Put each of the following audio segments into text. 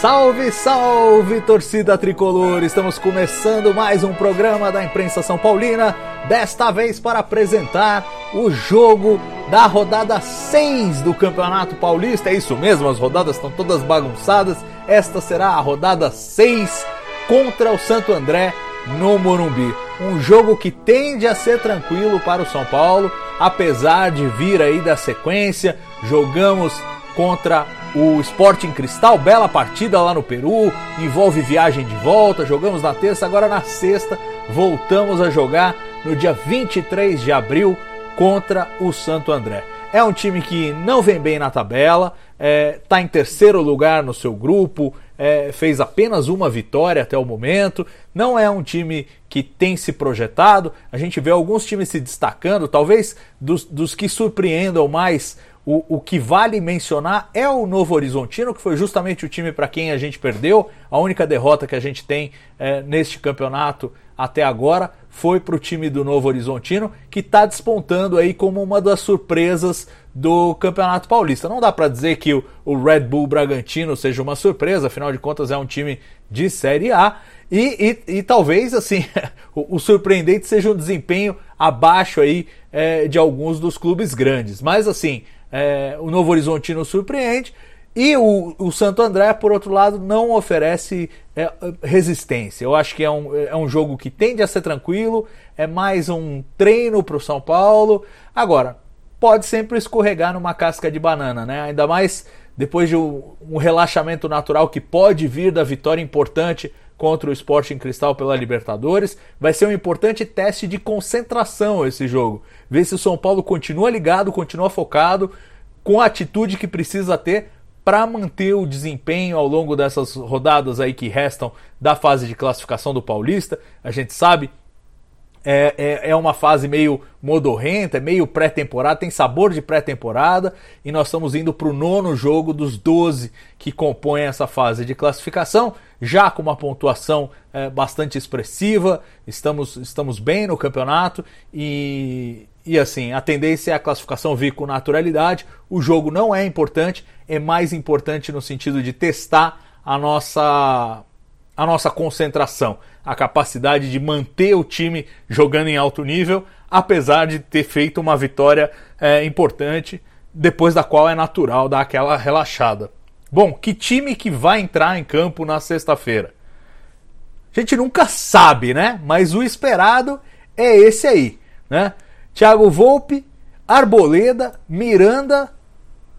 Salve, salve, torcida tricolor! Estamos começando mais um programa da imprensa São Paulina, desta vez para apresentar o jogo da rodada 6 do Campeonato Paulista. É isso mesmo, as rodadas estão todas bagunçadas. Esta será a rodada 6 contra o Santo André no Morumbi. Um jogo que tende a ser tranquilo para o São Paulo, apesar de vir aí da sequência. Jogamos contra o Sporting Cristal, bela partida lá no Peru, envolve viagem de volta, jogamos na terça, agora na sexta voltamos a jogar no dia 23 de abril contra o Santo André. É um time que não vem bem na tabela, está é, tá em terceiro lugar no seu grupo, é, fez apenas uma vitória até o momento. Não é um time que tem se projetado. A gente vê alguns times se destacando, talvez dos, dos que surpreendam mais o, o que vale mencionar é o Novo Horizontino, que foi justamente o time para quem a gente perdeu. A única derrota que a gente tem é, neste campeonato até agora foi para o time do Novo Horizontino, que está despontando aí como uma das surpresas do Campeonato Paulista. Não dá para dizer que o, o, Red Bull Bragantino seja uma surpresa, afinal de contas é um time de Série A. E, e, e talvez assim o, o, surpreendente seja um desempenho abaixo aí é, de alguns dos clubes grandes. Mas assim, é, o Novo Horizontino surpreende. E o, o, Santo André, por outro lado, não oferece é, resistência. Eu acho que é um, é um jogo que tende a ser tranquilo, é mais um treino para o São Paulo. Agora, pode sempre escorregar numa casca de banana, né? Ainda mais depois de um, um relaxamento natural que pode vir da vitória importante contra o Sporting Cristal pela Libertadores. Vai ser um importante teste de concentração esse jogo. Ver se o São Paulo continua ligado, continua focado, com a atitude que precisa ter para manter o desempenho ao longo dessas rodadas aí que restam da fase de classificação do Paulista. A gente sabe é, é, é, uma fase meio modorrenta, é meio pré-temporada, tem sabor de pré-temporada e nós estamos indo para o nono jogo dos 12 que compõem essa fase de classificação, já com uma pontuação é, bastante expressiva, estamos, estamos bem no campeonato e, e assim, a tendência é a classificação vir com naturalidade. O jogo não é importante, é mais importante no sentido de testar a nossa, a nossa concentração a capacidade de manter o time jogando em alto nível, apesar de ter feito uma vitória é, importante, depois da qual é natural dar aquela relaxada. Bom, que time que vai entrar em campo na sexta-feira? A gente nunca sabe, né? Mas o esperado é esse aí, né? Thiago Volpe, Arboleda, Miranda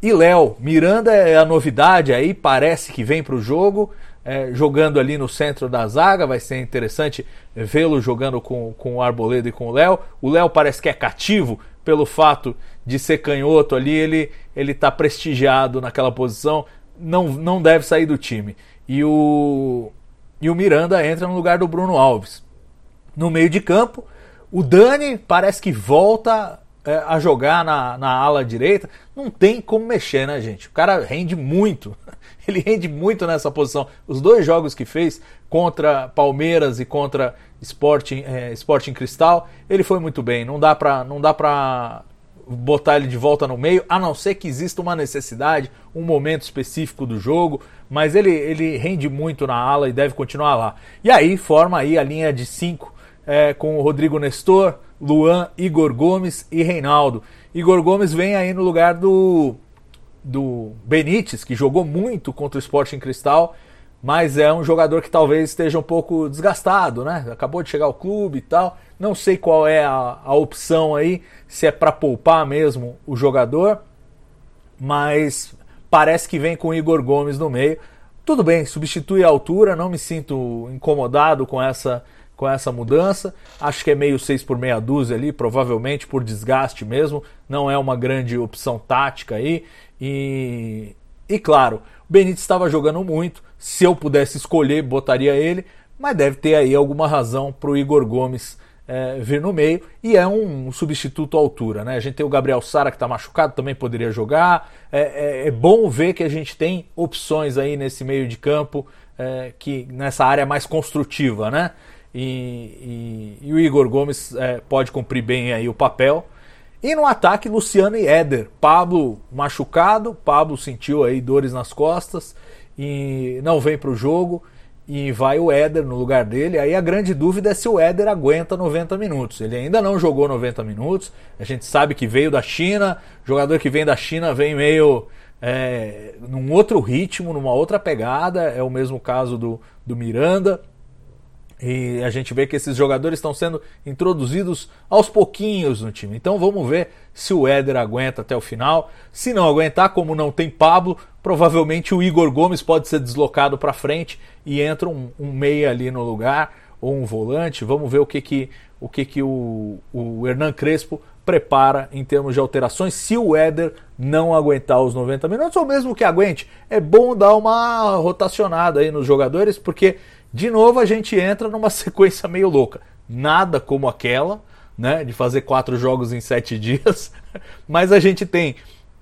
e Léo. Miranda é a novidade aí, parece que vem para o jogo é, jogando ali no centro da zaga. Vai ser interessante vê-lo jogando com, com o Arboleda e com o Léo. O Léo parece que é cativo pelo fato de ser canhoto ali, ele ele está prestigiado naquela posição, não, não deve sair do time. E o, e o Miranda entra no lugar do Bruno Alves. No meio de campo, o Dani parece que volta é, a jogar na, na ala direita. Não tem como mexer, né, gente? O cara rende muito. ele rende muito nessa posição. Os dois jogos que fez contra Palmeiras e contra Sporting, é, Sporting Cristal, ele foi muito bem. Não dá para não dá para botar ele de volta no meio, a não ser que exista uma necessidade, um momento específico do jogo, mas ele, ele rende muito na ala e deve continuar lá. E aí forma aí a linha de cinco é, com o Rodrigo Nestor, Luan, Igor Gomes e Reinaldo. Igor Gomes vem aí no lugar do do Benítez, que jogou muito contra o Sporting Cristal, mas é um jogador que talvez esteja um pouco desgastado, né? Acabou de chegar ao clube e tal. Não sei qual é a, a opção aí, se é para poupar mesmo o jogador, mas parece que vem com o Igor Gomes no meio. Tudo bem, substitui a altura, não me sinto incomodado com essa com essa mudança. Acho que é meio 6 por meia dúzia ali, provavelmente por desgaste mesmo. Não é uma grande opção tática aí. E, e claro, o Benítez estava jogando muito. Se eu pudesse escolher, botaria ele. Mas deve ter aí alguma razão para o Igor Gomes é, vir no meio. E é um, substituto à altura. Né? A gente tem o Gabriel Sara que está machucado, também poderia jogar. É, é, é, bom ver que a gente tem opções aí nesse meio de campo, é, que nessa área mais construtiva. Né? E, e, e o Igor Gomes é, pode cumprir bem aí o papel. E no ataque, Luciano e Éder. Pablo machucado, Pablo sentiu aí dores nas costas e não vem para o jogo e vai o Éder no lugar dele. Aí a grande dúvida é se o Éder aguenta 90 minutos. Ele ainda não jogou 90 minutos. A gente sabe que veio da China. Jogador que vem da China vem meio é, num outro ritmo, numa outra pegada. É o mesmo caso do, do Miranda. E a gente vê que esses jogadores estão sendo introduzidos aos pouquinhos no time. Então vamos ver se o Éder aguenta até o final. Se não aguentar, como não tem Pablo, provavelmente o Igor Gomes pode ser deslocado para frente e entra um, um, meia ali no lugar ou um volante. Vamos ver o que que o que que o, o Hernan Crespo prepara em termos de alterações se o Éder não aguentar os 90 minutos ou mesmo que aguente. É bom dar uma rotacionada aí nos jogadores porque de novo a gente entra numa sequência meio louca. Nada como aquela, né, de fazer quatro jogos em sete dias, mas a gente tem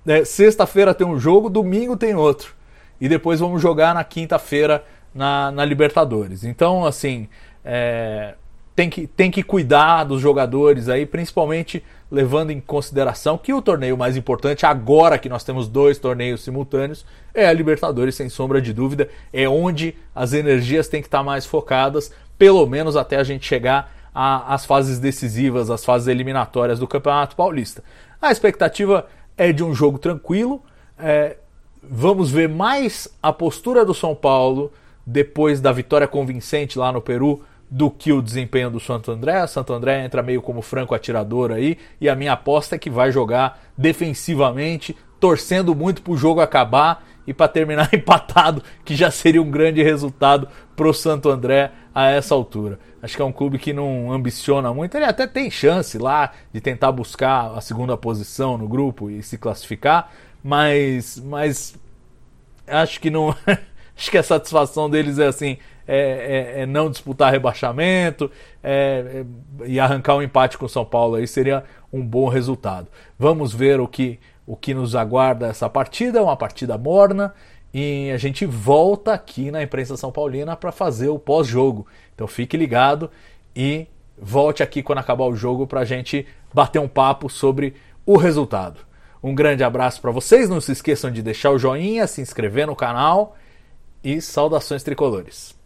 né, sexta-feira tem um jogo, domingo tem outro e depois vamos jogar na quinta-feira na, na, Libertadores. Então, assim, é, tem, que, tem que cuidar dos jogadores aí, principalmente levando em consideração que o torneio mais importante, agora que nós temos dois torneios simultâneos, é a Libertadores, sem sombra de dúvida. É onde as energias têm que estar mais focadas, pelo menos até a gente chegar às fases decisivas, às fases eliminatórias do Campeonato Paulista. A expectativa é de um jogo tranquilo. É, vamos ver mais a postura do São Paulo depois da vitória convincente lá no Peru do que o desempenho do Santo André. Santo André entra meio como franco atirador aí, e a minha aposta é que vai jogar defensivamente, torcendo muito para o jogo acabar e para terminar empatado, que já seria um grande resultado para o Santo André a essa altura. Acho que é um clube que não ambiciona muito, ele até tem chance lá de tentar buscar a segunda posição no grupo e se classificar, mas, mas acho que não. acho que a satisfação deles é assim: é, é, é não disputar rebaixamento é, é, e arrancar um empate com o São Paulo aí seria um bom resultado. Vamos ver o que, o que nos aguarda essa partida, uma partida morna. E a gente volta aqui na imprensa São Paulina para fazer o pós-jogo. Então fique ligado e volte aqui quando acabar o jogo para a gente bater um papo sobre o resultado. Um grande abraço para vocês, não se esqueçam de deixar o joinha, se inscrever no canal e saudações tricolores.